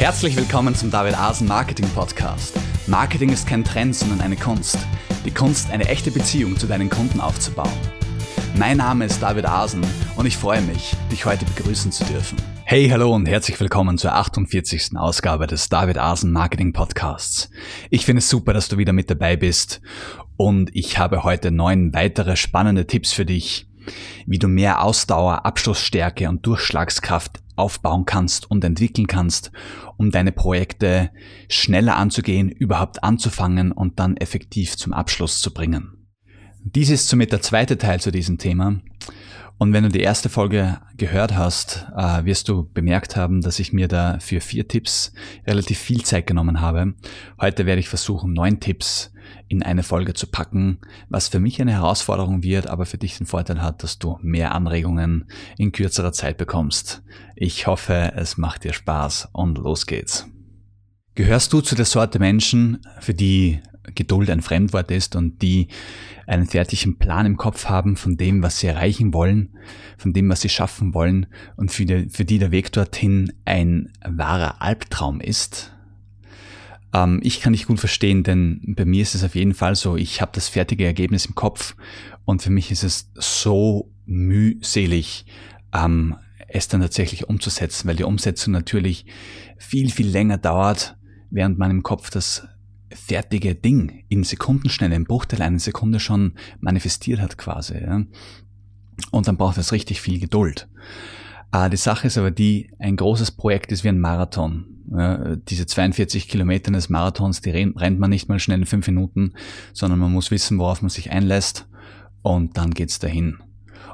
Herzlich willkommen zum David Asen Marketing Podcast. Marketing ist kein Trend, sondern eine Kunst. Die Kunst, eine echte Beziehung zu deinen Kunden aufzubauen. Mein Name ist David Asen und ich freue mich, dich heute begrüßen zu dürfen. Hey, hallo und herzlich willkommen zur 48. Ausgabe des David Asen Marketing Podcasts. Ich finde es super, dass du wieder mit dabei bist und ich habe heute neun weitere spannende Tipps für dich, wie du mehr Ausdauer, Abschlussstärke und Durchschlagskraft aufbauen kannst und entwickeln kannst, um deine Projekte schneller anzugehen, überhaupt anzufangen und dann effektiv zum Abschluss zu bringen. Dies ist somit der zweite Teil zu diesem Thema. Und wenn du die erste Folge gehört hast, äh, wirst du bemerkt haben, dass ich mir da für vier Tipps relativ viel Zeit genommen habe. Heute werde ich versuchen, neun Tipps in eine Folge zu packen, was für mich eine Herausforderung wird, aber für dich den Vorteil hat, dass du mehr Anregungen in kürzerer Zeit bekommst. Ich hoffe, es macht dir Spaß und los geht's. Gehörst du zu der Sorte Menschen, für die Geduld ein Fremdwort ist und die einen fertigen Plan im Kopf haben von dem, was sie erreichen wollen, von dem, was sie schaffen wollen und für die, für die der Weg dorthin ein wahrer Albtraum ist? Ähm, ich kann dich gut verstehen, denn bei mir ist es auf jeden Fall so, ich habe das fertige Ergebnis im Kopf und für mich ist es so mühselig, ähm, es dann tatsächlich umzusetzen, weil die Umsetzung natürlich viel, viel länger dauert, während man im Kopf das fertige Ding in Sekundenschnelle, im Bruchteil einer Sekunde schon manifestiert hat quasi. Ja. Und dann braucht es richtig viel Geduld. Äh, die Sache ist aber die, ein großes Projekt ist wie ein Marathon. Ja, diese 42 Kilometer des Marathons, die rennt man nicht mal schnell in fünf Minuten, sondern man muss wissen, worauf man sich einlässt und dann geht's dahin.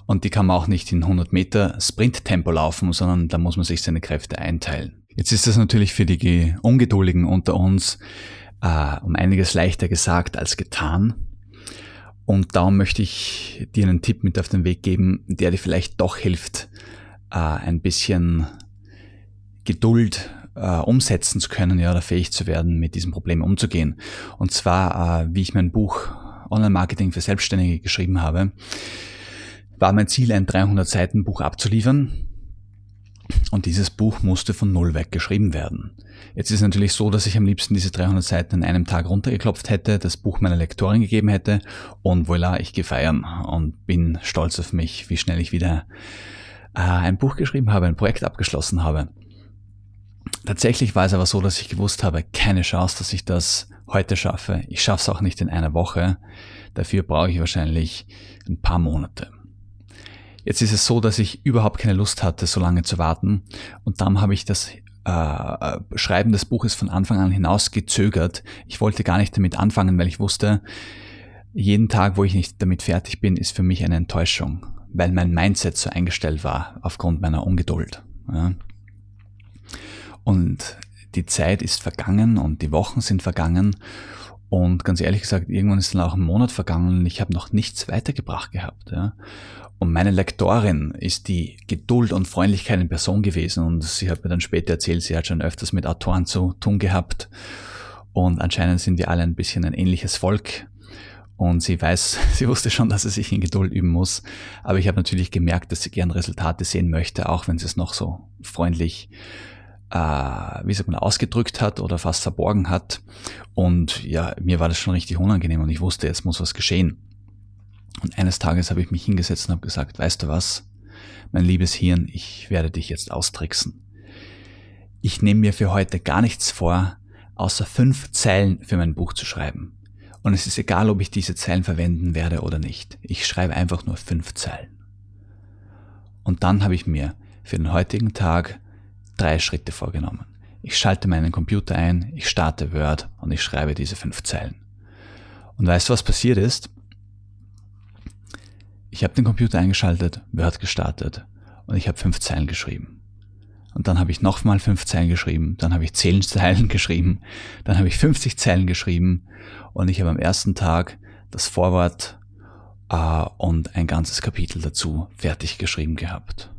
Und die kann man auch nicht in 100 Meter Sprinttempo laufen, sondern da muss man sich seine Kräfte einteilen. Jetzt ist das natürlich für die Ungeduldigen unter uns äh, um einiges leichter gesagt als getan. Und darum möchte ich dir einen Tipp mit auf den Weg geben, der dir vielleicht doch hilft, äh, ein bisschen Geduld äh, umsetzen zu können, ja, oder fähig zu werden, mit diesem Problem umzugehen. Und zwar, äh, wie ich mein Buch Online-Marketing für Selbstständige geschrieben habe, war mein Ziel, ein 300 Seiten Buch abzuliefern. Und dieses Buch musste von Null weg geschrieben werden. Jetzt ist natürlich so, dass ich am liebsten diese 300 Seiten in einem Tag runtergeklopft hätte, das Buch meiner Lektorin gegeben hätte und voilà, ich gehe feiern und bin stolz auf mich, wie schnell ich wieder äh, ein Buch geschrieben habe, ein Projekt abgeschlossen habe. Tatsächlich war es aber so, dass ich gewusst habe, keine Chance, dass ich das heute schaffe. Ich schaffe es auch nicht in einer Woche. Dafür brauche ich wahrscheinlich ein paar Monate. Jetzt ist es so, dass ich überhaupt keine Lust hatte, so lange zu warten. Und dann habe ich das äh, Schreiben des Buches von Anfang an hinaus gezögert. Ich wollte gar nicht damit anfangen, weil ich wusste, jeden Tag, wo ich nicht damit fertig bin, ist für mich eine Enttäuschung, weil mein Mindset so eingestellt war aufgrund meiner Ungeduld. Ja. Und die Zeit ist vergangen und die Wochen sind vergangen und ganz ehrlich gesagt, irgendwann ist dann auch ein Monat vergangen und ich habe noch nichts weitergebracht gehabt. Ja. Und meine Lektorin ist die Geduld und Freundlichkeit in Person gewesen und sie hat mir dann später erzählt, sie hat schon öfters mit Autoren zu tun gehabt und anscheinend sind wir alle ein bisschen ein ähnliches Volk und sie weiß, sie wusste schon, dass sie sich in Geduld üben muss, aber ich habe natürlich gemerkt, dass sie gern Resultate sehen möchte, auch wenn sie es noch so freundlich äh, wie sagt man, ausgedrückt hat oder fast verborgen hat. Und ja, mir war das schon richtig unangenehm und ich wusste, jetzt muss was geschehen. Und eines Tages habe ich mich hingesetzt und habe gesagt, weißt du was, mein liebes Hirn, ich werde dich jetzt austricksen. Ich nehme mir für heute gar nichts vor, außer fünf Zeilen für mein Buch zu schreiben. Und es ist egal, ob ich diese Zeilen verwenden werde oder nicht. Ich schreibe einfach nur fünf Zeilen. Und dann habe ich mir für den heutigen Tag drei Schritte vorgenommen. Ich schalte meinen Computer ein, ich starte Word und ich schreibe diese fünf Zeilen. Und weißt du, was passiert ist? Ich habe den Computer eingeschaltet, Word gestartet und ich habe fünf Zeilen geschrieben. Und dann habe ich nochmal fünf Zeilen geschrieben, dann habe ich zehn Zeilen geschrieben, dann habe ich 50 Zeilen geschrieben und ich habe am ersten Tag das Vorwort äh, und ein ganzes Kapitel dazu fertig geschrieben gehabt.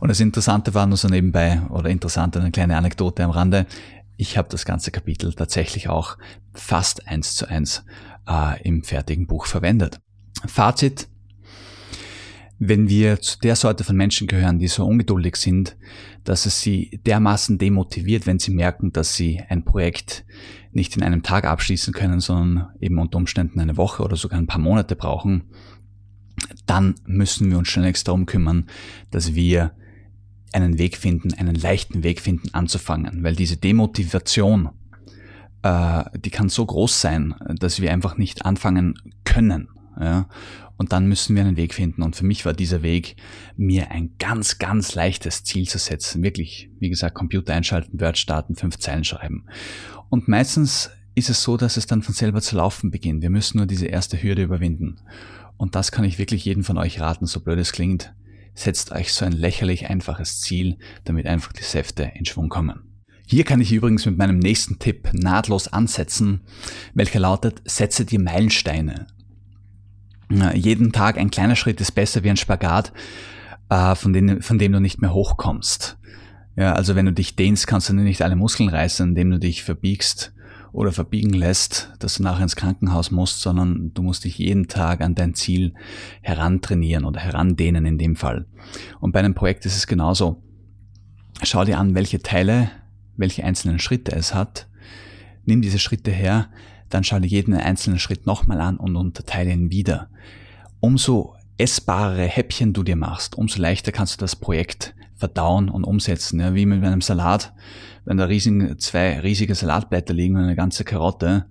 Und das Interessante war nur so nebenbei, oder interessant, eine kleine Anekdote am Rande, ich habe das ganze Kapitel tatsächlich auch fast eins zu eins äh, im fertigen Buch verwendet. Fazit, Wenn wir zu der Sorte von Menschen gehören, die so ungeduldig sind, dass es sie dermaßen demotiviert, wenn sie merken, dass sie ein Projekt nicht in einem Tag abschließen können, sondern eben unter Umständen eine Woche oder sogar ein paar Monate brauchen, dann müssen wir uns schnellst darum kümmern, dass wir einen Weg finden, einen leichten Weg finden anzufangen, weil diese Demotivation, äh, die kann so groß sein, dass wir einfach nicht anfangen können. Ja? Und dann müssen wir einen Weg finden. Und für mich war dieser Weg, mir ein ganz, ganz leichtes Ziel zu setzen. Wirklich, wie gesagt, Computer einschalten, Word starten, fünf Zeilen schreiben. Und meistens ist es so, dass es dann von selber zu laufen beginnt. Wir müssen nur diese erste Hürde überwinden. Und das kann ich wirklich jedem von euch raten, so blöd es klingt. Setzt euch so ein lächerlich einfaches Ziel, damit einfach die Säfte in Schwung kommen. Hier kann ich übrigens mit meinem nächsten Tipp nahtlos ansetzen, welcher lautet, setze dir Meilensteine jeden Tag ein kleiner Schritt ist besser wie ein Spagat, äh, von, dem, von dem du nicht mehr hochkommst. Ja, also wenn du dich dehnst, kannst du nicht alle Muskeln reißen, indem du dich verbiegst oder verbiegen lässt, dass du nachher ins Krankenhaus musst, sondern du musst dich jeden Tag an dein Ziel herantrainieren oder herandehnen in dem Fall. Und bei einem Projekt ist es genauso. Schau dir an, welche Teile, welche einzelnen Schritte es hat. Nimm diese Schritte her, dann schau dir jeden einzelnen Schritt nochmal an und unterteile ihn wieder. Umso essbarere Häppchen du dir machst, umso leichter kannst du das Projekt verdauen und umsetzen. Ja, wie mit einem Salat. Wenn da riesigen, zwei riesige Salatblätter liegen und eine ganze Karotte,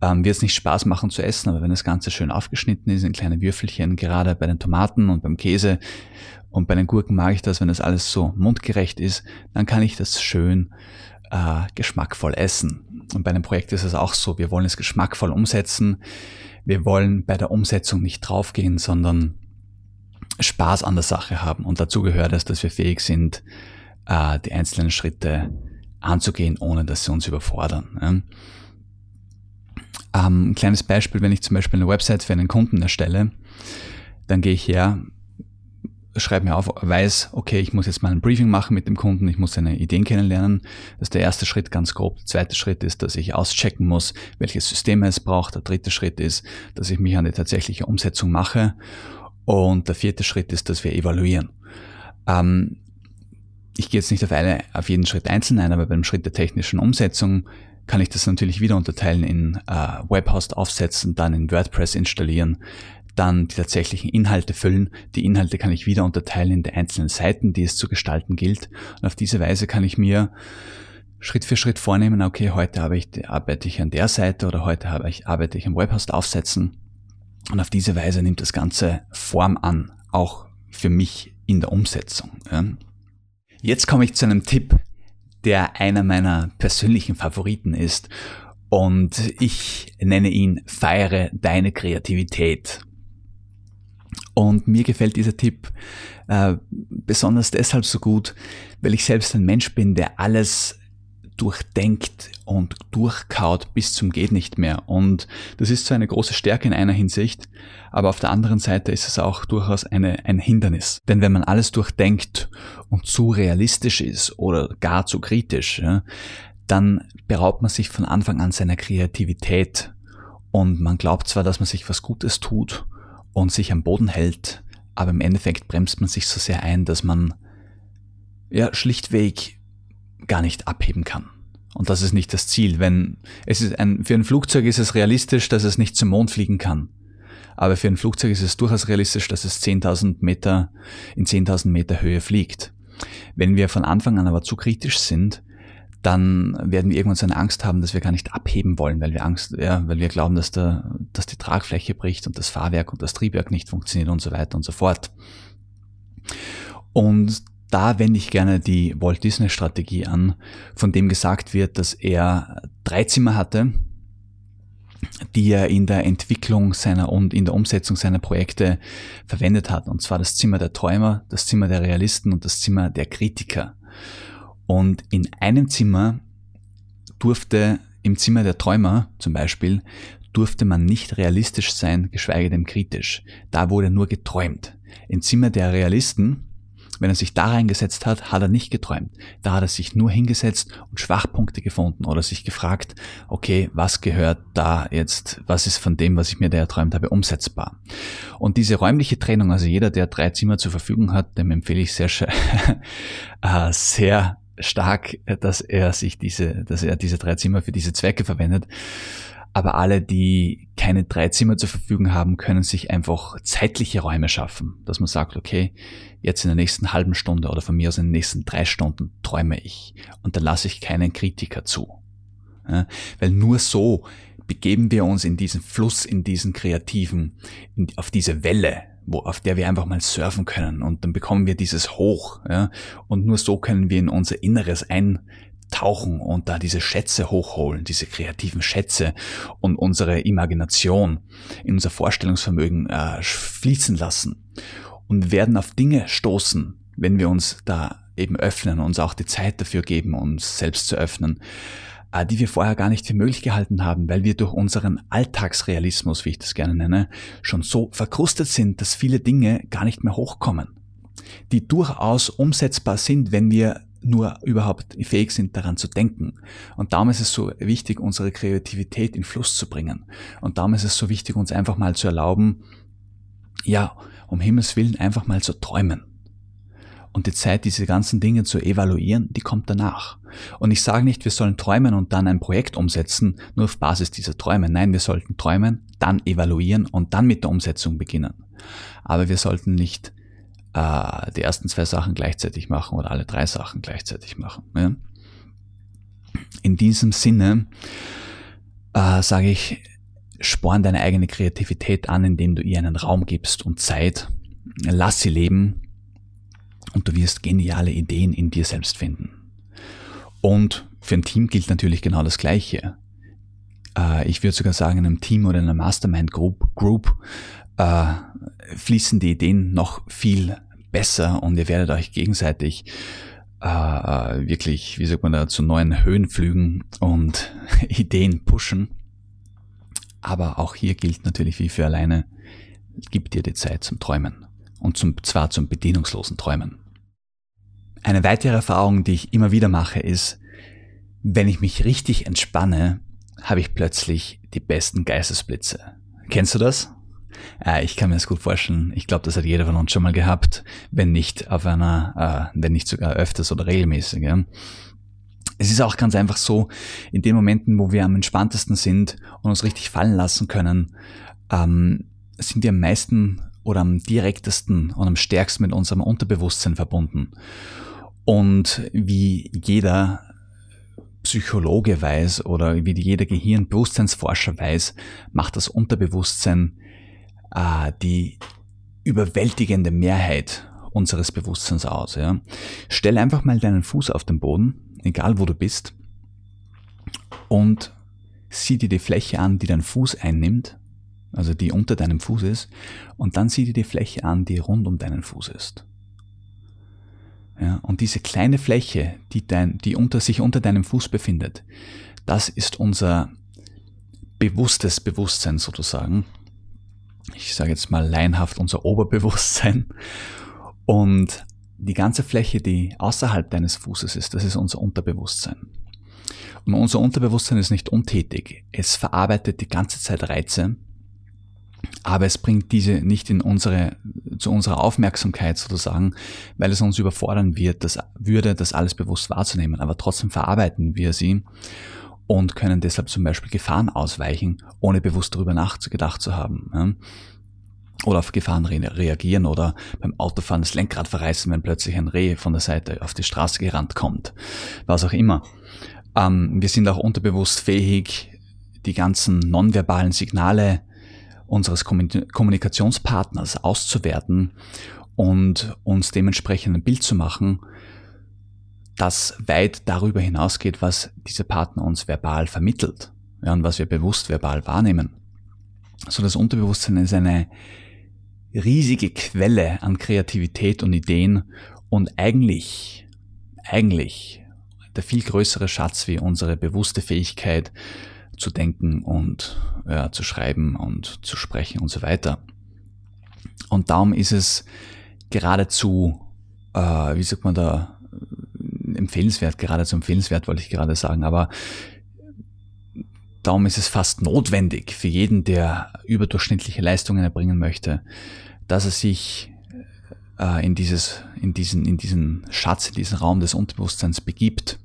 ähm, wird es nicht Spaß machen zu essen, aber wenn das Ganze schön aufgeschnitten ist in kleine Würfelchen, gerade bei den Tomaten und beim Käse und bei den Gurken mag ich das, wenn das alles so mundgerecht ist, dann kann ich das schön äh, geschmackvoll essen. Und bei einem Projekt ist es auch so, wir wollen es geschmackvoll umsetzen. Wir wollen bei der Umsetzung nicht draufgehen, sondern Spaß an der Sache haben. Und dazu gehört es, dass wir fähig sind, äh, die einzelnen Schritte anzugehen, ohne dass sie uns überfordern. Ähm, ein kleines Beispiel, wenn ich zum Beispiel eine Website für einen Kunden erstelle, dann gehe ich her, schreibe mir auf, weiß, okay, ich muss jetzt mal ein Briefing machen mit dem Kunden, ich muss seine Ideen kennenlernen. Das ist der erste Schritt ganz grob. Der zweite Schritt ist, dass ich auschecken muss, welches System es braucht. Der dritte Schritt ist, dass ich mich an die tatsächliche Umsetzung mache. Und der vierte Schritt ist, dass wir evaluieren. Ähm, ich gehe jetzt nicht auf, eine, auf jeden Schritt einzeln ein, aber beim Schritt der technischen Umsetzung kann ich das natürlich wieder unterteilen in äh, Webhost aufsetzen, dann in WordPress installieren, dann die tatsächlichen Inhalte füllen. Die Inhalte kann ich wieder unterteilen in die einzelnen Seiten, die es zu gestalten gilt. Und auf diese Weise kann ich mir Schritt für Schritt vornehmen, okay, heute habe ich, arbeite ich an der Seite oder heute habe ich, arbeite ich am Webhost aufsetzen. Und auf diese Weise nimmt das Ganze Form an, auch für mich in der Umsetzung. Jetzt komme ich zu einem Tipp, der einer meiner persönlichen Favoriten ist. Und ich nenne ihn Feiere deine Kreativität. Und mir gefällt dieser Tipp äh, besonders deshalb so gut, weil ich selbst ein Mensch bin, der alles durchdenkt und durchkaut bis zum geht nicht mehr. Und das ist so eine große Stärke in einer Hinsicht, aber auf der anderen Seite ist es auch durchaus eine, ein Hindernis. Denn wenn man alles durchdenkt und zu realistisch ist oder gar zu kritisch, ja, dann beraubt man sich von Anfang an seiner Kreativität. Und man glaubt zwar, dass man sich was Gutes tut, und sich am Boden hält, aber im Endeffekt bremst man sich so sehr ein, dass man ja schlichtweg gar nicht abheben kann. Und das ist nicht das Ziel. Wenn es ist ein, für ein Flugzeug ist es realistisch, dass es nicht zum Mond fliegen kann. Aber für ein Flugzeug ist es durchaus realistisch, dass es 10.000 Meter in 10.000 Meter Höhe fliegt. Wenn wir von Anfang an aber zu kritisch sind, dann werden wir irgendwann so eine Angst haben, dass wir gar nicht abheben wollen, weil wir Angst, ja, weil wir glauben, dass, der, dass die Tragfläche bricht und das Fahrwerk und das Triebwerk nicht funktioniert und so weiter und so fort. Und da wende ich gerne die Walt Disney Strategie an, von dem gesagt wird, dass er drei Zimmer hatte, die er in der Entwicklung seiner und in der Umsetzung seiner Projekte verwendet hat. Und zwar das Zimmer der Träumer, das Zimmer der Realisten und das Zimmer der Kritiker. Und in einem Zimmer durfte, im Zimmer der Träumer zum Beispiel, durfte man nicht realistisch sein, geschweige denn kritisch. Da wurde nur geträumt. Im Zimmer der Realisten Wenn er sich da reingesetzt hat, hat er nicht geträumt. Da hat er sich nur hingesetzt und Schwachpunkte gefunden oder sich gefragt, okay, was gehört da jetzt, was ist von dem, was ich mir da erträumt habe, umsetzbar? Und diese räumliche Trennung, also jeder, der drei Zimmer zur Verfügung hat, dem empfehle ich sehr, äh, sehr stark, dass er sich diese, dass er diese drei Zimmer für diese Zwecke verwendet. Aber alle, die keine drei Zimmer zur Verfügung haben, können sich einfach zeitliche Räume schaffen, dass man sagt, okay, jetzt in der nächsten halben Stunde oder von mir aus in den nächsten drei Stunden träume ich und dann lasse ich keinen Kritiker zu. Ja, weil nur so begeben wir uns in diesen Fluss, in diesen kreativen, in, auf diese Welle, wo, auf der wir einfach mal surfen können und dann bekommen wir dieses Hoch. Ja, und nur so können wir in unser Inneres ein tauchen und da diese Schätze hochholen, diese kreativen Schätze und unsere Imagination in unser Vorstellungsvermögen äh, fließen lassen und werden auf Dinge stoßen, wenn wir uns da eben öffnen, uns auch die Zeit dafür geben, uns selbst zu öffnen, die wir vorher gar nicht für möglich gehalten haben, weil wir durch unseren Alltagsrealismus, wie ich das gerne nenne, schon so verkrustet sind, dass viele Dinge gar nicht mehr hochkommen, die durchaus umsetzbar sind, wenn wir nur überhaupt fähig sind, daran zu denken. Und darum ist es so wichtig, unsere Kreativität in Fluss zu bringen. Und darum ist es so wichtig, uns einfach mal zu erlauben, ja, um Himmels Willen einfach mal zu träumen. Und die Zeit, diese ganzen Dinge zu evaluieren, die kommt danach. Und ich sage nicht, wir sollen träumen und dann ein Projekt umsetzen, nur auf Basis dieser Träume. Nein, wir sollten träumen, dann evaluieren und dann mit der Umsetzung beginnen. Aber wir sollten nicht äh, die ersten zwei Sachen gleichzeitig machen oder alle drei Sachen gleichzeitig machen. Ja? In diesem Sinne äh, sage ich, sporn deine eigene Kreativität an, indem du ihr einen Raum gibst und Zeit. Lass sie leben und du wirst geniale Ideen in dir selbst finden. Und für ein Team gilt natürlich genau das Gleiche. Äh, ich würde sogar sagen, in einem Team oder in einer Mastermind Group, Group äh, fließen die Ideen noch viel besser und ihr werdet euch gegenseitig äh, wirklich, wie sagt man da, zu neuen Höhenflügen und Ideen pushen. Aber auch hier gilt natürlich wie für alleine, gib dir die Zeit zum Träumen und zum, zwar zum bedienungslosen Träumen. Eine weitere Erfahrung, die ich immer wieder mache, ist, wenn ich mich richtig entspanne, habe ich plötzlich die besten Geistesblitze. Kennst du das? Äh, ich kann mir das gut vorstellen. Ich glaube, das hat jeder von uns schon mal gehabt, wenn nicht auf einer, äh, wenn nicht sogar öfters oder regelmäßig. Ja. Es ist auch ganz einfach so, in den Momenten, wo wir am entspanntesten sind und uns richtig fallen lassen können, ähm, sind wir am meisten oder am direktesten und am stärksten mit unserem Unterbewusstsein verbunden. Und wie jeder Psychologe weiß oder wie jeder Gehirnbewusstseinsforscher weiß, macht das Unterbewusstsein äh, die überwältigende Mehrheit unseres Bewusstseins aus. Ja. Stell einfach mal deinen Fuß auf den Boden, egal wo du bist, und sieh dir die Fläche an, die dein Fuß einnimmt, also die unter deinem Fuß ist, und dann sieh dir die Fläche an, die rund um deinen Fuß ist. Ja, und diese kleine Fläche, die, dein, die unter sich unter deinem Fuß befindet, das ist unser bewusstes Bewusstsein sozusagen ich sage jetzt mal leinhaft, unser Oberbewusstsein. Und die ganze Fläche, die außerhalb deines Fußes ist, das ist unser Unterbewusstsein. Und unser Unterbewusstsein ist nicht untätig. Es verarbeitet die ganze Zeit Reize, aber es bringt diese nicht in unsere, zu unserer Aufmerksamkeit sozusagen, weil es uns überfordern wird, das würde, das alles bewusst wahrzunehmen. Aber trotzdem verarbeiten wir sie und können deshalb zum Beispiel Gefahren ausweichen, ohne bewusst darüber nachgedacht zu haben. Oder auf Gefahren reagieren oder beim Autofahren das Lenkrad verreißen, wenn plötzlich ein Reh von der Seite auf die Straße gerannt kommt. Was auch immer. Ähm, wir sind auch unterbewusst fähig, die ganzen nonverbalen Signale unseres Kommunikationspartners auszuwerten und uns dementsprechend ein Bild zu machen, das weit darüber hinausgeht, was dieser Partner uns verbal vermittelt ja, und was wir bewusst verbal wahrnehmen. So das Unterbewusstsein ist eine riesige Quelle an Kreativität und Ideen und eigentlich, eigentlich der viel größere Schatz wie unsere bewusste Fähigkeit zu denken und ja, zu schreiben und zu sprechen und so weiter. Und darum ist es geradezu äh, wie sagt man da, empfehlenswert, geradezu empfehlenswert wollte ich gerade sagen, aber darum ist es fast notwendig für jeden, der überdurchschnittliche Leistungen erbringen möchte, dass er sich äh, in, dieses, in, diesen, in diesen Schatz, in diesen Raum des Unterbewusstseins begibt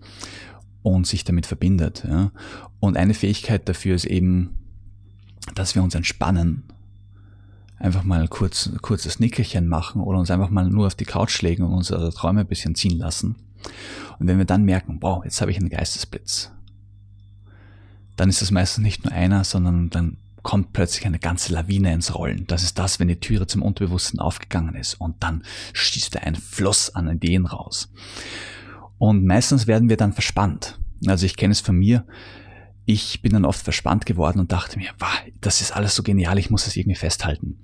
und sich damit verbindet. Ja. Und eine Fähigkeit dafür ist eben, dass wir uns entspannen, einfach mal kurz, kurzes Nickerchen machen oder uns einfach mal nur auf die Couch legen und unsere Träume ein bisschen ziehen lassen. Und wenn wir dann merken, wow, jetzt habe ich einen Geistesblitz, dann ist das meistens nicht nur einer, sondern dann kommt plötzlich eine ganze Lawine ins Rollen. Das ist das, wenn die Türe zum Unterbewussten aufgegangen ist und dann schießt da ein Fluss an Ideen raus. Und meistens werden wir dann verspannt. Also ich kenne es von mir. Ich bin dann oft verspannt geworden und dachte mir, wow, das ist alles so genial, ich muss es irgendwie festhalten.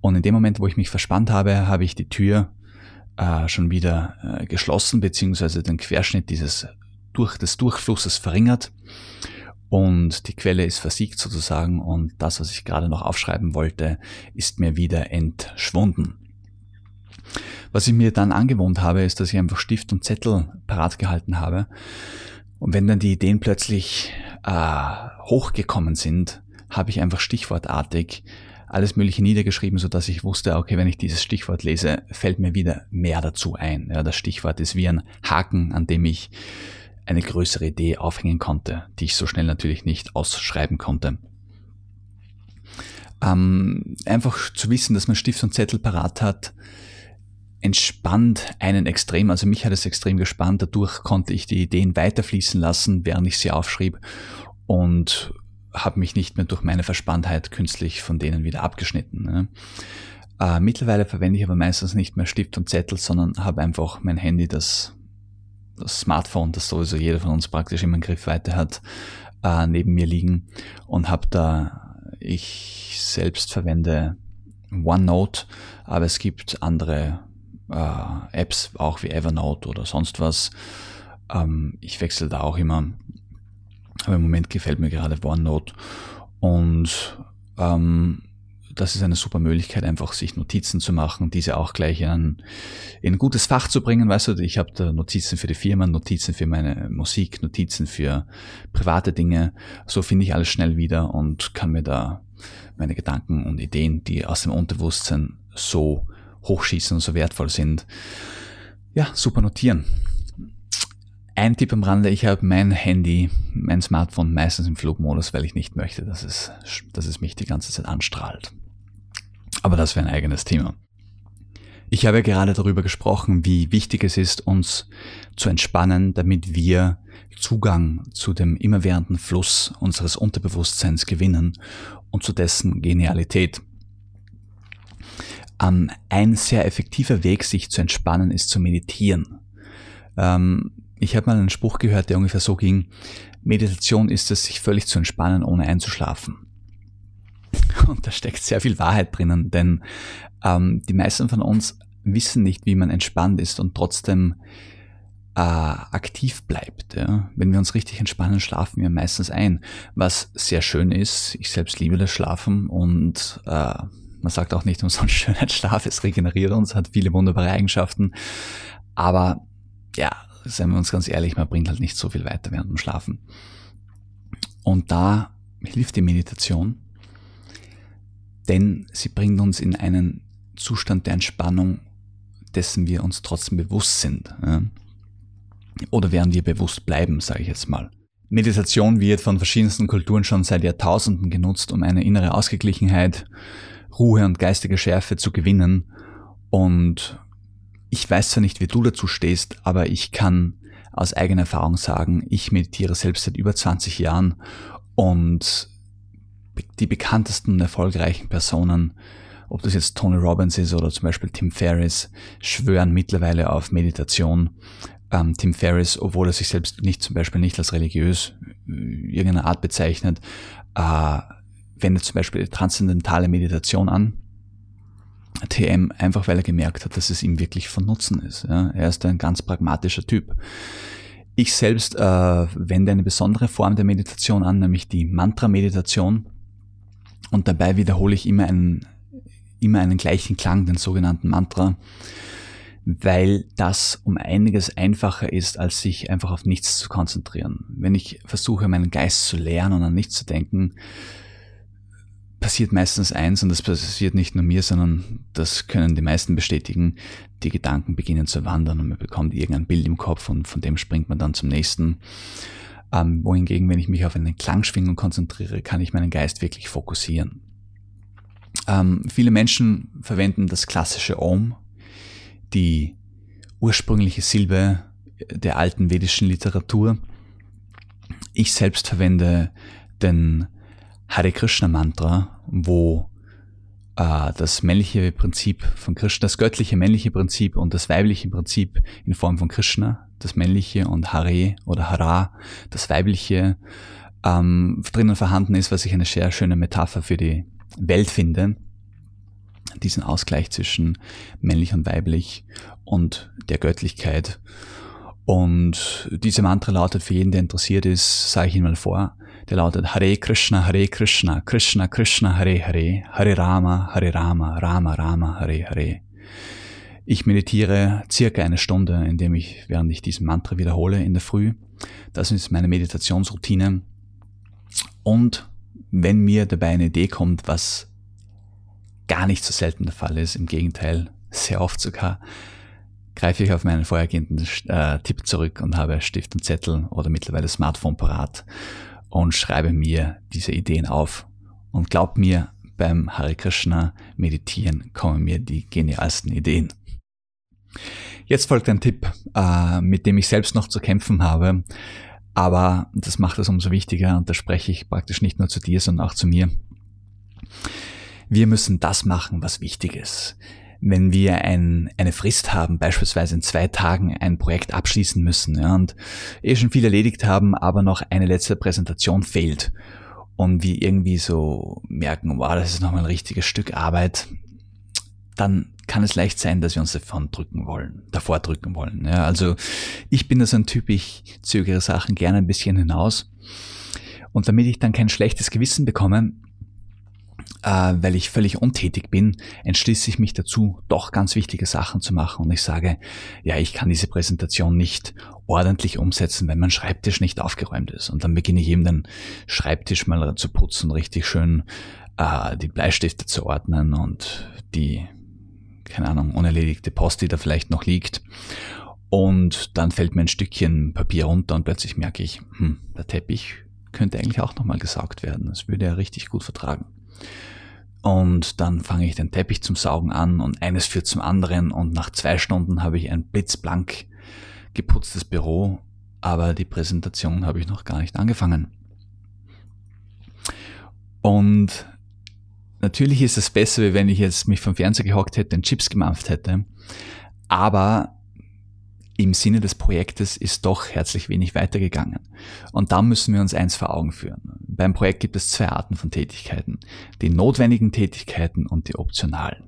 Und in dem Moment, wo ich mich verspannt habe, habe ich die Tür äh, schon wieder äh, geschlossen, beziehungsweise den Querschnitt dieses durch des Durchflusses verringert und die Quelle ist versiegt sozusagen und das, was ich gerade noch aufschreiben wollte, ist mir wieder entschwunden. Was ich mir dann angewohnt habe, ist, dass ich einfach Stift und Zettel parat gehalten habe. Und wenn dann die Ideen plötzlich äh, hochgekommen sind, habe ich einfach stichwortartig alles Mögliche niedergeschrieben, so dass ich wusste, okay, wenn ich dieses Stichwort lese, fällt mir wieder mehr dazu ein. Ja, das Stichwort ist wie ein Haken, an dem ich eine größere Idee aufhängen konnte, die ich so schnell natürlich nicht ausschreiben konnte. Ähm, einfach zu wissen, dass man Stift und Zettel parat hat, entspannt einen extrem, also mich hat es extrem gespannt, dadurch konnte ich die Ideen weiterfließen lassen, während ich sie aufschrieb und habe mich nicht mehr durch meine Verspanntheit künstlich von denen wieder abgeschnitten. Ne? Äh, mittlerweile verwende ich aber meistens nicht mehr Stift und Zettel, sondern habe einfach mein Handy, das das Smartphone, das sowieso jeder von uns praktisch immer in Griffweite hat, äh, neben mir liegen und habe da, ich selbst verwende OneNote, aber es gibt andere äh, Apps, auch wie Evernote oder sonst was. Ähm, ich wechsle da auch immer, aber im Moment gefällt mir gerade OneNote und ähm, das ist eine super Möglichkeit, einfach sich Notizen zu machen, diese auch gleich in ein, in ein gutes Fach zu bringen. Weißt du, ich habe da Notizen für die Firma, Notizen für meine Musik, Notizen für private Dinge. So finde ich alles schnell wieder und kann mir da meine Gedanken und Ideen, die aus dem Unterbewusstsein so hochschießen und so wertvoll sind, ja, super notieren. Ein Tipp am Rande, ich habe mein Handy, mein Smartphone meistens im Flugmodus, weil ich nicht möchte, dass es, dass es mich die ganze Zeit anstrahlt. Aber das wäre ein eigenes Thema. Ich habe gerade darüber gesprochen, wie wichtig es ist, uns zu entspannen, damit wir Zugang zu dem immerwährenden Fluss unseres Unterbewusstseins gewinnen und zu dessen Genialität. Ähm, ein sehr effektiver Weg, sich zu entspannen, ist zu meditieren. Ähm, ich habe mal einen Spruch gehört, der ungefähr so ging, Meditation ist es, sich völlig zu entspannen, ohne einzuschlafen. Und da steckt sehr viel Wahrheit drinnen, denn ähm, die meisten von uns wissen nicht, wie man entspannt ist und trotzdem äh, aktiv bleibt. Ja? Wenn wir uns richtig entspannen, schlafen wir meistens ein, was sehr schön ist. Ich selbst liebe das Schlafen und äh, man sagt auch nicht umsonst Schönheitsschlaf, es regeneriert uns, hat viele wunderbare Eigenschaften. Aber ja, seien wir uns ganz ehrlich, man bringt halt nicht so viel weiter während dem Schlafen. Und da hilft die Meditation, denn sie bringt uns in einen Zustand der Entspannung, dessen wir uns trotzdem bewusst sind. Oder werden wir bewusst bleiben, sage ich jetzt mal. Meditation wird von verschiedensten Kulturen schon seit Jahrtausenden genutzt, um eine innere Ausgeglichenheit, Ruhe und geistige Schärfe zu gewinnen. Und ich weiß zwar nicht, wie du dazu stehst, aber ich kann aus eigener Erfahrung sagen, ich meditiere selbst seit über 20 Jahren und die bekanntesten und erfolgreichen Personen, ob das jetzt Tony Robbins ist oder zum Beispiel Tim Ferriss, schwören mittlerweile auf Meditation. Ähm, Tim Ferriss, obwohl er sich selbst nicht zum Beispiel nicht als religiös äh, irgendeiner Art bezeichnet, äh, wendet zum Beispiel transzendentale Meditation an. TM, einfach weil er gemerkt hat, dass es ihm wirklich von Nutzen ist. Ja. Er ist ein ganz pragmatischer Typ. Ich selbst äh, wende eine besondere Form der Meditation an, nämlich die Mantra-Meditation. Und dabei wiederhole ich immer einen, immer einen gleichen Klang, den sogenannten Mantra. weil das um einiges einfacher ist, als sich einfach auf nichts zu konzentrieren. Wenn ich versuche, meinen Geist zu lernen und an nichts zu denken, passiert meistens eins, und das passiert nicht nur mir, sondern das können die meisten bestätigen, die Gedanken beginnen zu wandern und man bekommt irgendein Bild im Kopf und von dem springt man dann zum nächsten. Ähm, wohingegen, wenn ich mich auf eine Klangschwingung konzentriere, kann ich meinen Geist wirklich fokussieren. Ähm, viele Menschen verwenden das klassische Om, die ursprüngliche Silbe der alten vedischen Literatur. Ich selbst verwende den Hare Krishna Mantra, wo äh, das männliche Prinzip von Krishna, das göttliche männliche Prinzip und das weibliche Prinzip in Form von Krishna, das männliche und Hare oder Hara, das weibliche, ähm, drinnen vorhanden ist, was ich eine sehr schöne Metapher für die Welt finde. Diesen Ausgleich zwischen männlich und weiblich und der Göttlichkeit. Und diese Mantra lautet für jeden, der interessiert ist, sage ich Ihnen mal vor, der lautet Hare Krishna, Hare Krishna, Krishna Krishna, Hare Hare, Hare Rama, Hare Rama, Rama Rama, Hare Hare. Ich meditiere circa eine Stunde, indem ich, während ich diesen Mantra wiederhole in der Früh. Das ist meine Meditationsroutine. Und wenn mir dabei eine Idee kommt, was gar nicht so selten der Fall ist, im Gegenteil, sehr oft sogar, greife ich auf meinen vorhergehenden äh, Tipp zurück und habe Stift und Zettel oder mittlerweile Smartphone parat und schreibe mir diese Ideen auf. Und glaub mir, beim Hare Krishna meditieren kommen mir die genialsten Ideen. Jetzt folgt ein Tipp, äh, mit dem ich selbst noch zu kämpfen habe, aber das macht es umso wichtiger und da spreche ich praktisch nicht nur zu dir, sondern auch zu mir. Wir müssen das machen, was wichtig ist wenn wir ein, eine Frist haben, beispielsweise in zwei Tagen ein Projekt abschließen müssen ja, und eh schon viel erledigt haben, aber noch eine letzte Präsentation fehlt und wir irgendwie so merken, wow, das ist nochmal ein richtiges Stück Arbeit, dann kann es leicht sein, dass wir uns davon drücken wollen, davor drücken wollen. Ja, also ich bin da so ein Typ, ich zögere Sachen gerne ein bisschen hinaus. Und damit ich dann kein schlechtes Gewissen bekomme, äh, weil ich völlig untätig bin, entschließe ich mich dazu, doch ganz wichtige Sachen zu machen. Und ich sage, ja, ich kann diese Präsentation nicht ordentlich umsetzen, wenn mein Schreibtisch nicht aufgeräumt ist. Und dann beginne ich eben den Schreibtisch mal zu putzen, richtig schön äh, die Bleistifte zu ordnen und die, keine Ahnung, unerledigte Post, die da vielleicht noch liegt. Und dann fällt mir ein Stückchen Papier runter und plötzlich merke ich, hm, der Teppich könnte eigentlich auch nochmal gesaugt werden. Das würde er richtig gut vertragen. Und dann fange ich den Teppich zum Saugen an und eines führt zum anderen und nach zwei Stunden habe ich ein blitzblank geputztes Büro, aber die Präsentation habe ich noch gar nicht angefangen. Und natürlich ist es besser, wie wenn ich jetzt mich vom Fernseher gehockt hätte und Chips gemampft hätte, aber im Sinne des Projektes ist doch herzlich wenig weitergegangen. Und da müssen wir uns eins vor Augen führen. Beim Projekt gibt es zwei Arten von Tätigkeiten. Die notwendigen Tätigkeiten und die optionalen.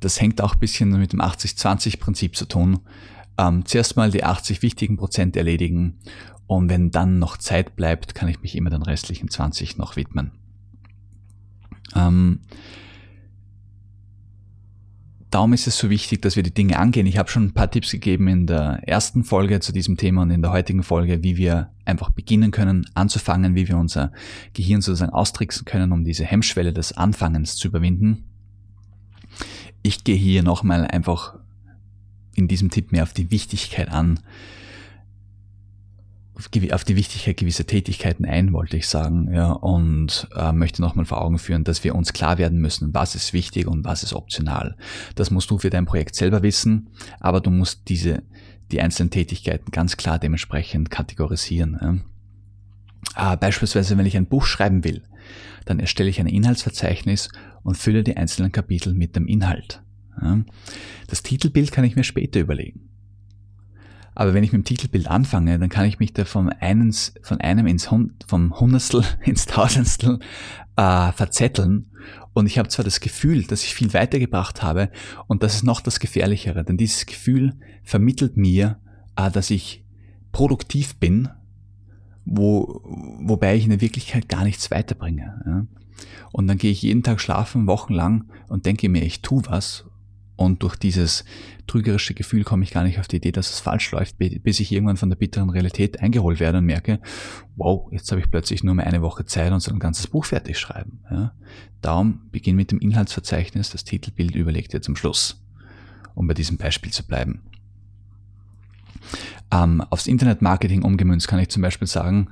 Das hängt auch ein bisschen mit dem 80-20-Prinzip zu tun. Ähm, zuerst mal die 80 wichtigen Prozent erledigen und wenn dann noch Zeit bleibt, kann ich mich immer den restlichen 20 noch widmen. Ähm, darum ist es so wichtig, dass wir die Dinge angehen. Ich habe schon ein paar Tipps gegeben in der ersten Folge zu diesem Thema und in der heutigen Folge, wie wir einfach beginnen können, anzufangen, wie wir unser Gehirn sozusagen austricksen können, um diese Hemmschwelle des Anfangens zu überwinden. Ich gehe hier nochmal einfach in diesem Tipp mehr auf die Wichtigkeit an, auf die Wichtigkeit gewisser Tätigkeiten ein, wollte ich sagen, ja, und äh, möchte nochmal vor Augen führen, dass wir uns klar werden müssen, was ist wichtig und was ist optional. Das musst du für dein Projekt selber wissen, aber du musst diese, die einzelnen Tätigkeiten ganz klar dementsprechend kategorisieren. Ja. Äh, beispielsweise, wenn ich ein Buch schreiben will, dann erstelle ich ein Inhaltsverzeichnis und fülle die einzelnen Kapitel mit dem Inhalt. Ja. Das Titelbild kann ich mir später überlegen. Aber wenn ich mit dem Titelbild anfange, dann kann ich mich da vom, einen, von einem ins Hund, vom Hundertstel ins Tausendstel äh, verzetteln. Und ich habe zwar das Gefühl, dass ich viel weitergebracht habe, und das ist noch das Gefährlichere, denn dieses Gefühl vermittelt mir, äh, dass ich produktiv bin, wo, wobei ich in der Wirklichkeit gar nichts weiterbringe. Ja. Und dann gehe ich jeden Tag schlafen, wochenlang, und denke mir, ich tu was, Und durch dieses trügerische Gefühl komme ich gar nicht auf die Idee, dass es falsch läuft, bis ich irgendwann von der bitteren Realität eingeholt werde und merke, wow, jetzt habe ich plötzlich nur mehr eine Woche Zeit und soll ein ganzes Buch fertig schreiben. Ja. Darum beginn mit dem Inhaltsverzeichnis, das Titelbild überlegt ihr zum Schluss, um bei diesem Beispiel zu bleiben. Ähm, aufs Internetmarketing umgemünzt kann ich zum Beispiel sagen,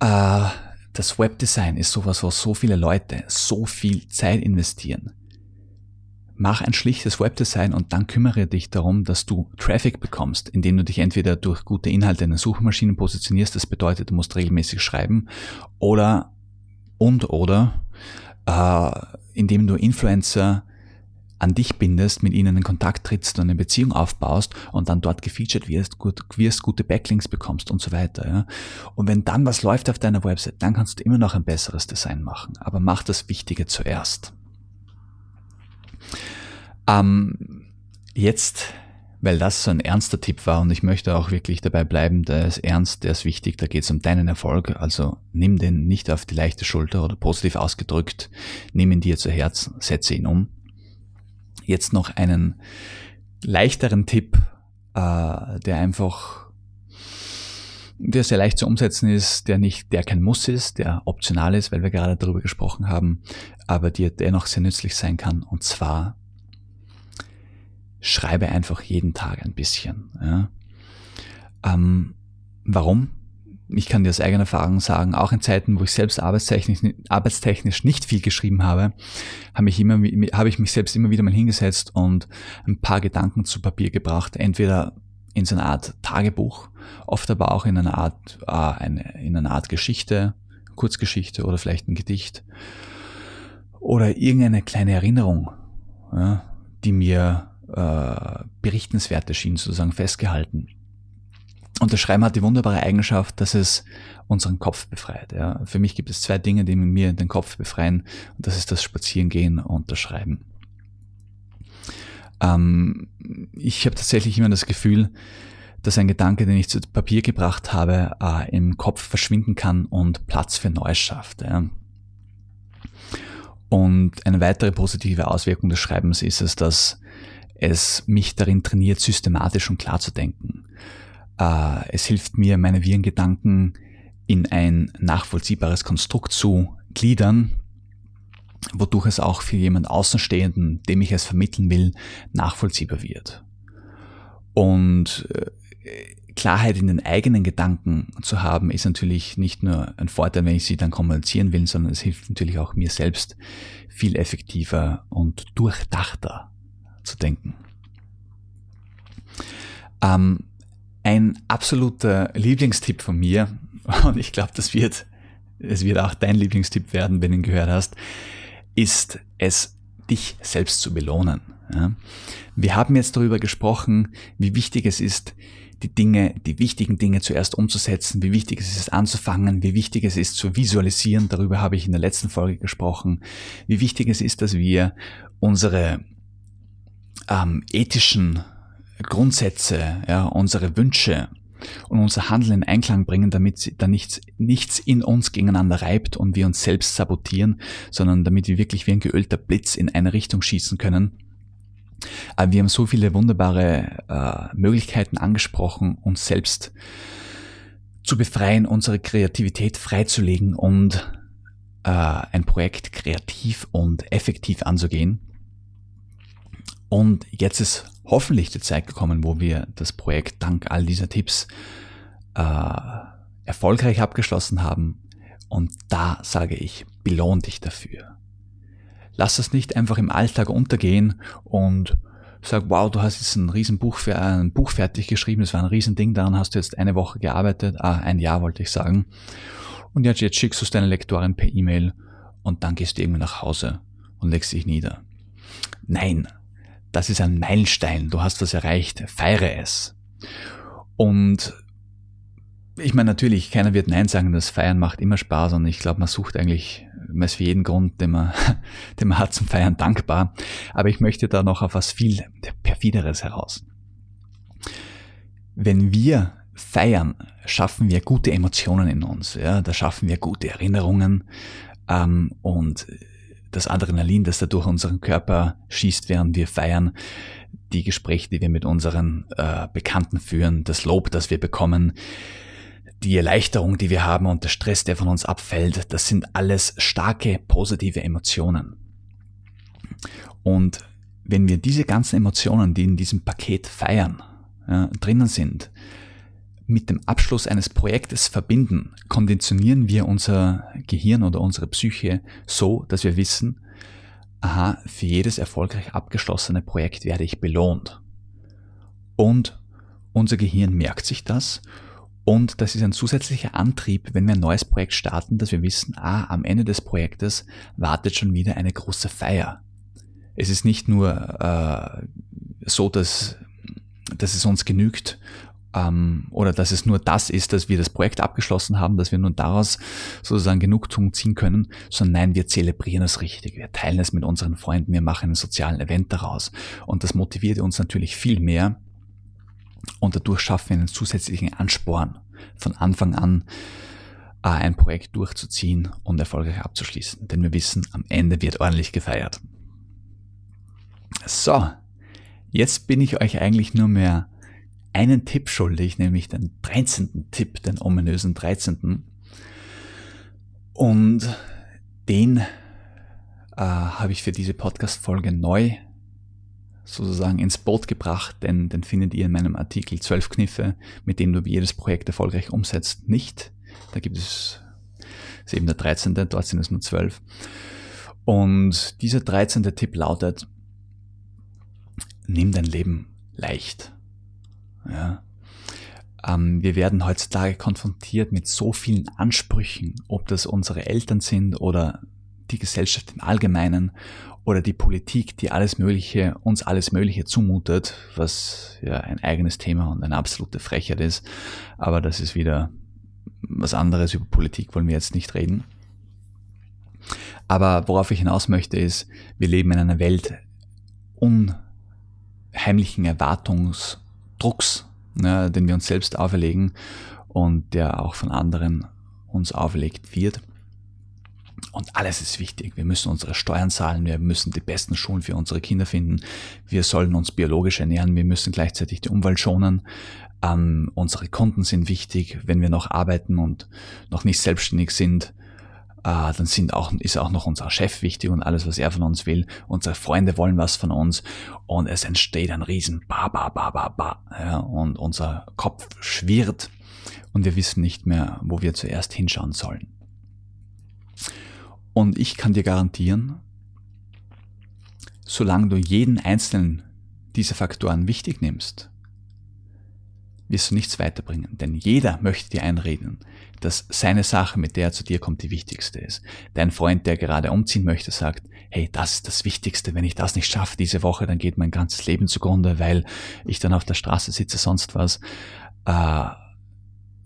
äh, das Webdesign ist sowas, wo so viele Leute so viel Zeit investieren mach ein schlichtes Webdesign und dann kümmere dich darum, dass du Traffic bekommst, indem du dich entweder durch gute Inhalte in den Suchmaschinen positionierst, das bedeutet, du musst regelmäßig schreiben, oder und oder äh, indem du Influencer an dich bindest, mit ihnen in Kontakt trittst und eine Beziehung aufbaust und dann dort gefeatured wirst, gut, wirst gute Backlinks bekommst und so weiter. Ja. Und wenn dann was läuft auf deiner Website, dann kannst du immer noch ein besseres Design machen. Aber mach das Wichtige zuerst. Ähm, jetzt, weil das so ein ernster Tipp war und ich möchte auch wirklich dabei bleiben, der ist ernst, der ist wichtig, da geht es um deinen Erfolg, also nimm den nicht auf die leichte Schulter oder positiv ausgedrückt, nimm ihn dir zu Herzen, setze ihn um. Jetzt noch einen leichteren Tipp, äh, der einfach der sehr leicht zu umsetzen ist, der nicht, der kein Muss ist, der optional ist, weil wir gerade darüber gesprochen haben, aber dir dennoch sehr nützlich sein kann. Und zwar schreibe einfach jeden Tag ein bisschen. Ja. Ähm, warum? Ich kann dir aus eigener Erfahrung sagen, auch in Zeiten, wo ich selbst arbeitstechnisch, arbeitstechnisch nicht viel geschrieben habe, habe ich, immer, habe ich mich selbst immer wieder mal hingesetzt und ein paar Gedanken zu Papier gebracht. Entweder in so einer Art Tagebuch, oft aber auch in einer Art, äh, eine, in einer Art Geschichte, Kurzgeschichte oder vielleicht ein Gedicht oder irgendeine kleine Erinnerung, ja, die mir äh, berichtenswert erschien, sozusagen festgehalten. Und das Schreiben hat die wunderbare Eigenschaft, dass es unseren Kopf befreit. Ja. Für mich gibt es zwei Dinge, die mir den Kopf befreien, und das ist das Spazierengehen und das Schreiben. Ähm, ich habe tatsächlich immer das Gefühl, dass ein Gedanke, den ich zu Papier gebracht habe, äh, im Kopf verschwinden kann und Platz für Neues schafft. Ja. Und eine weitere positive Auswirkung des Schreibens ist es, dass es mich darin trainiert, systematisch und klar zu denken. Äh, es hilft mir, meine wirren Gedanken in ein nachvollziehbares Konstrukt zu gliedern, wodurch es auch für jemand Außenstehenden, dem ich es vermitteln will, nachvollziehbar wird. Und äh, Klarheit in den eigenen Gedanken zu haben, ist natürlich nicht nur ein Vorteil, wenn ich sie dann kommunizieren will, sondern es hilft natürlich auch mir selbst viel effektiver und durchdachter zu denken. Ähm, ein absoluter Lieblingstipp von mir, und ich glaube, das wird, es wird auch dein Lieblingstipp werden, wenn du ihn gehört hast, ist es, dich selbst zu belohnen. Ja? Wir haben jetzt darüber gesprochen, wie wichtig es ist, die Dinge, die wichtigen Dinge zuerst umzusetzen, wie wichtig es ist anzufangen, wie wichtig es ist zu visualisieren, darüber habe ich in der letzten Folge gesprochen, wie wichtig es ist, dass wir unsere ähm, ethischen Grundsätze, ja, unsere Wünsche und unser Handeln in Einklang bringen, damit da nichts, nichts in uns gegeneinander reibt und wir uns selbst sabotieren, sondern damit wir wirklich wie ein geölter Blitz in eine Richtung schießen können. Aber wir haben so viele wunderbare äh, Möglichkeiten angesprochen, uns selbst zu befreien, unsere Kreativität freizulegen und äh, ein Projekt kreativ und effektiv anzugehen. Und jetzt ist hoffentlich die Zeit gekommen, wo wir das Projekt dank all dieser Tipps äh, erfolgreich abgeschlossen haben. Und da sage ich, belohn dich dafür. Lass das nicht einfach im Alltag untergehen und sag, wow, du hast jetzt ein Riesenbuch äh, ein Buch fertig geschrieben, das war ein Riesending, daran hast du jetzt eine Woche gearbeitet, ah, ein Jahr wollte ich sagen. Und jetzt, jetzt schickst du es deiner Lektorin per E-Mail und dann gehst du irgendwie nach Hause und legst dich nieder. Nein, das ist ein Meilenstein, du hast was erreicht, feiere es. Und ich meine natürlich, keiner wird Nein sagen, das Feiern macht immer Spaß und ich glaube, man sucht eigentlich, man ist für jeden Grund, den man, den man hat zum Feiern dankbar. Aber ich möchte da noch auf was viel perfideres heraus. Wenn wir feiern, schaffen wir gute Emotionen in uns, ja, da schaffen wir gute Erinnerungen ähm, und das Adrenalin, das da durch unseren Körper schießt, während wir feiern, die Gespräche, die wir mit unseren äh, Bekannten führen, das Lob, das wir bekommen, die Erleichterung, die wir haben und der Stress, der von uns abfällt, das sind alles starke positive Emotionen. Und wenn wir diese ganzen Emotionen, die in diesem Paket feiern, ja, drinnen sind, mit dem Abschluss eines Projektes verbinden, konditionieren wir unser Gehirn oder unsere Psyche so, dass wir wissen, aha, für jedes erfolgreich abgeschlossene Projekt werde ich belohnt. Und unser Gehirn merkt sich das und das ist ein zusätzlicher Antrieb, wenn wir ein neues Projekt starten, dass wir wissen, ah, am Ende des Projektes wartet schon wieder eine große Feier. Es ist nicht nur äh, so, dass, dass es uns genügt ähm, oder dass es nur das ist, dass wir das Projekt abgeschlossen haben, dass wir nun daraus sozusagen Genugtuung ziehen können, sondern nein, wir zelebrieren es richtig, wir teilen es mit unseren Freunden, wir machen einen sozialen Event daraus. Und das motiviert uns natürlich viel mehr und dadurch schaffen wir einen zusätzlichen Ansporn von Anfang an äh, ein Projekt durchzuziehen und erfolgreich abzuschließen, denn wir wissen, am Ende wird ordentlich gefeiert. So, jetzt bin ich euch eigentlich nur mehr einen Tipp schuldig, nämlich den 13. Tipp, den ominösen 13. Und den äh, habe ich für diese Podcast-Folge neu sozusagen ins Boot gebracht, denn den findet ihr in meinem Artikel 12 Kniffe, mit denen du jedes Projekt erfolgreich umsetzt, nicht. Da gibt es, ist eben der 13., dort sind es nur 12. Und dieser 13. Tipp lautet, nimm dein Leben leicht. Ja. Ähm, wir werden heutzutage konfrontiert mit so vielen Ansprüchen, ob das unsere Eltern sind oder die Gesellschaft im Allgemeinen oder die Politik, die alles Mögliche, uns alles Mögliche zumutet, was ja ein eigenes Thema und eine absolute Frechheit ist. Aber das ist wieder was anderes. Über Politik wollen wir jetzt nicht reden. Aber worauf ich hinaus möchte ist, wir leben in einer Welt unheimlichen Erwartungs- Drucks, ne, den wir uns selbst auferlegen und der auch von anderen uns auferlegt wird. Und alles ist wichtig. Wir müssen unsere Steuern zahlen, wir müssen die besten Schulen für unsere Kinder finden, wir sollen uns biologisch ernähren, wir müssen gleichzeitig die Umwelt schonen. Ähm, unsere Kunden sind wichtig, wenn wir noch arbeiten und noch nicht selbstständig sind äh, dann sind auch, ist auch noch unser Chef wichtig und alles, was er von uns will. Unsere Freunde wollen was von uns und es entsteht ein riesen Ba, Ba, Ba, Ba, Ba. Ja, und unser Kopf schwirrt und wir wissen nicht mehr, wo wir zuerst hinschauen sollen. Und ich kann dir garantieren, solange du jeden einzelnen dieser Faktoren wichtig nimmst, wirst du nichts weiterbringen. Denn jeder möchte dir einreden, dass seine Sache, mit der er zu dir kommt, die wichtigste ist. Dein Freund, der gerade umziehen möchte, sagt, hey, das ist das Wichtigste. Wenn ich das nicht schaffe diese Woche, dann geht mein ganzes Leben zugrunde, weil ich dann auf der Straße sitze, sonst was. Äh,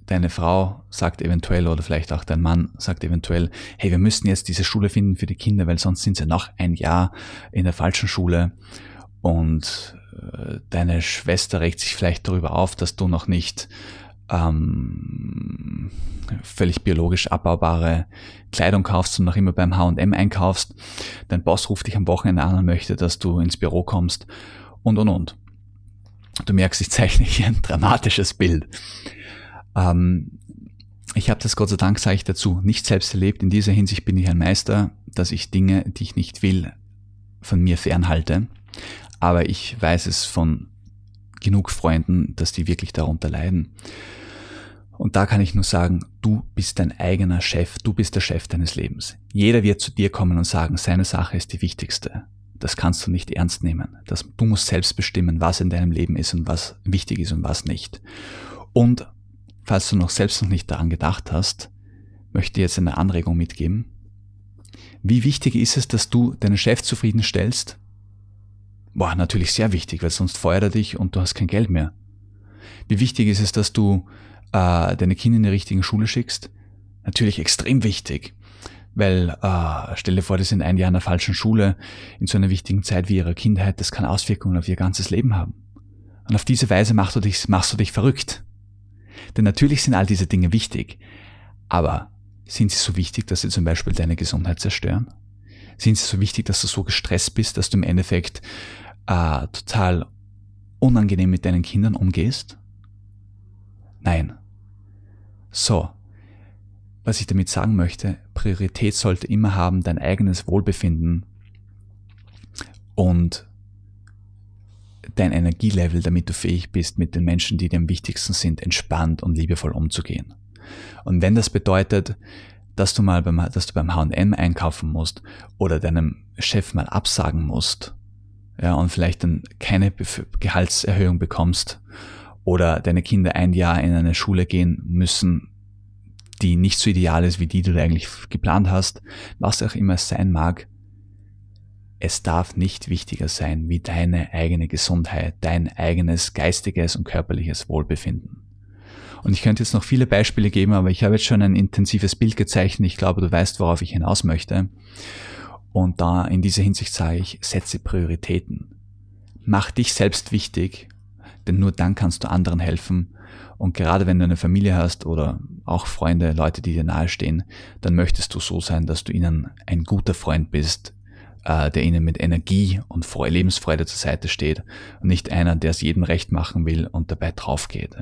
deine Frau sagt eventuell oder vielleicht auch dein Mann sagt eventuell, hey, wir müssen jetzt diese Schule finden für die Kinder, weil sonst sind sie noch ein Jahr in der falschen Schule. Und deine Schwester regt sich vielleicht darüber auf, dass du noch nicht ähm, völlig biologisch abbaubare Kleidung kaufst und noch immer beim H&M einkaufst. Dein Boss ruft dich am Wochenende an und möchte, dass du ins Büro kommst und und und. Du merkst, ich zeichne hier ein dramatisches Bild. Ähm, ich habe das Gott sei Dank, sage ich dazu, nicht selbst erlebt. In dieser Hinsicht bin ich ein Meister, dass ich Dinge, die ich nicht will, von mir fernhalte aber ich weiß es von genug Freunden, dass die wirklich darunter leiden. Und da kann ich nur sagen, du bist dein eigener Chef, du bist der Chef deines Lebens. Jeder wird zu dir kommen und sagen, seine Sache ist die wichtigste. Das kannst du nicht ernst nehmen. Das, du musst selbst bestimmen, was in deinem Leben ist und was wichtig ist und was nicht. Und falls du noch selbst noch nicht daran gedacht hast, möchte ich jetzt eine Anregung mitgeben. Wie wichtig ist es, dass du deinen Chef zufriedenstellst Boah, natürlich sehr wichtig, weil sonst feuert er dich und du hast kein Geld mehr. Wie wichtig ist es, dass du äh, deine Kinder in die richtige Schule schickst? Natürlich extrem wichtig, weil äh, stell dir vor, die sind ein Jahr in der falschen Schule in so einer wichtigen Zeit wie ihrer Kindheit, das kann Auswirkungen auf ihr ganzes Leben haben. Und auf diese Weise machst du dich, machst du dich verrückt. Denn natürlich sind all diese Dinge wichtig, aber sind sie so wichtig, dass sie zum Beispiel deine Gesundheit zerstören? Sind sie so wichtig, dass du so gestresst bist, dass du im Endeffekt äh, total unangenehm mit deinen Kindern umgehst? Nein. So, was ich damit sagen möchte, Priorität sollte immer haben dein eigenes Wohlbefinden und dein Energielevel, damit du fähig bist, mit den Menschen, die dir am wichtigsten sind, entspannt und liebevoll umzugehen. Und wenn das bedeutet, dass du mal beim, beim H&M einkaufen musst oder deinem Chef mal absagen musst, ja, und vielleicht dann keine Gehaltserhöhung bekommst oder deine Kinder ein Jahr in eine Schule gehen müssen, die nicht so ideal ist, wie die du eigentlich geplant hast, was auch immer es sein mag, es darf nicht wichtiger sein wie deine eigene Gesundheit, dein eigenes geistiges und körperliches Wohlbefinden. Und ich könnte jetzt noch viele Beispiele geben, aber ich habe jetzt schon ein intensives Bild gezeichnet. Ich glaube, du weißt, worauf ich hinaus möchte. Und da in dieser Hinsicht sage ich, setze Prioritäten. Mach dich selbst wichtig, denn nur dann kannst du anderen helfen. Und gerade wenn du eine Familie hast oder auch Freunde, Leute, die dir nahestehen, dann möchtest du so sein, dass du ihnen ein guter Freund bist, äh, der ihnen mit Energie und Lebensfreude zur Seite steht und nicht einer, der es jedem recht machen will und dabei draufgeht.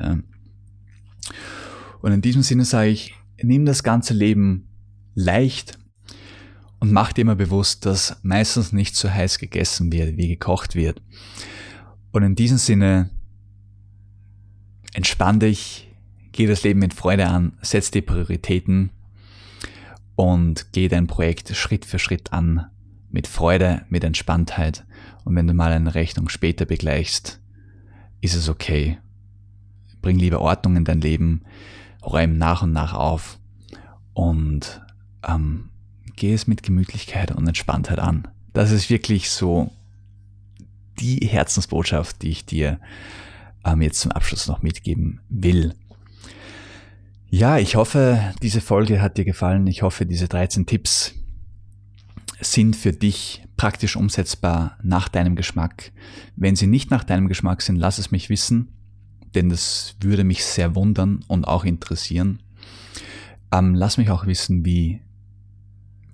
Und in diesem Sinne sage ich, nimm das ganze Leben leicht und mach dir immer bewusst, dass meistens nicht so heiß gegessen wird, wie gekocht wird. Und in diesem Sinne, entspann dich, geh das Leben mit Freude an, setz die Prioritäten und geh dein Projekt Schritt für Schritt an mit Freude, mit Entspanntheit. Und wenn du mal eine Rechnung später begleichst, ist es okay. Bring lieber Ordnung in dein Leben, räum nach und nach auf und ähm, geh es mit Gemütlichkeit und Entspanntheit an. Das ist wirklich so die Herzensbotschaft, die ich dir ähm, jetzt zum Abschluss noch mitgeben will. Ja, ich hoffe, diese Folge hat dir gefallen. Ich hoffe, diese 13 Tipps sind für dich praktisch umsetzbar nach deinem Geschmack. Wenn sie nicht nach deinem Geschmack sind, lass es mich wissen, denn das würde mich sehr wundern und auch interessieren. Ähm, lass mich auch wissen, wie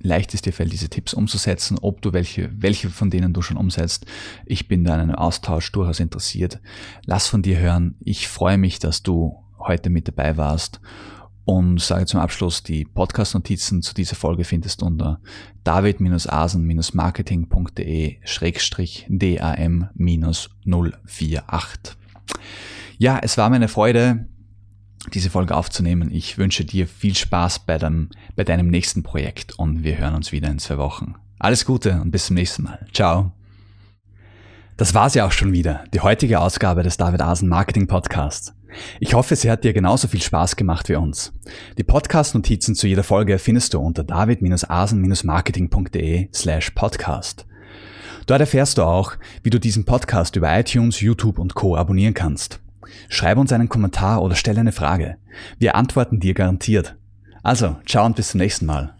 leicht es dir fällt, diese Tipps umzusetzen, ob du welche, welche von denen du schon umsetzt. Ich bin da in einem Austausch durchaus interessiert. Lass von dir hören. Ich freue mich, dass du heute mit dabei warst und sage zum Abschluss, die Podcast-Notizen zu dieser Folge findest unter david-asen-marketing.de-dam-048. Ja, es war meine Freude, diese Folge aufzunehmen. Ich wünsche dir viel Spaß bei, dem, bei deinem nächsten Projekt und wir hören uns wieder in zwei Wochen. Alles Gute und bis zum nächsten Mal. Ciao. Das war's ja auch schon wieder, die heutige Ausgabe des David Asen Marketing Podcasts. Ich hoffe, sie hat dir genauso viel Spaß gemacht wie uns. Die Podcast-Notizen zu jeder Folge findest du unter david-asen-marketing.de slash podcast. Dort erfährst du auch, wie du diesen Podcast über iTunes, YouTube und Co. abonnieren kannst. Schreib uns einen Kommentar oder stell eine Frage. Wir antworten dir garantiert. Also, ciao und bis zum nächsten Mal.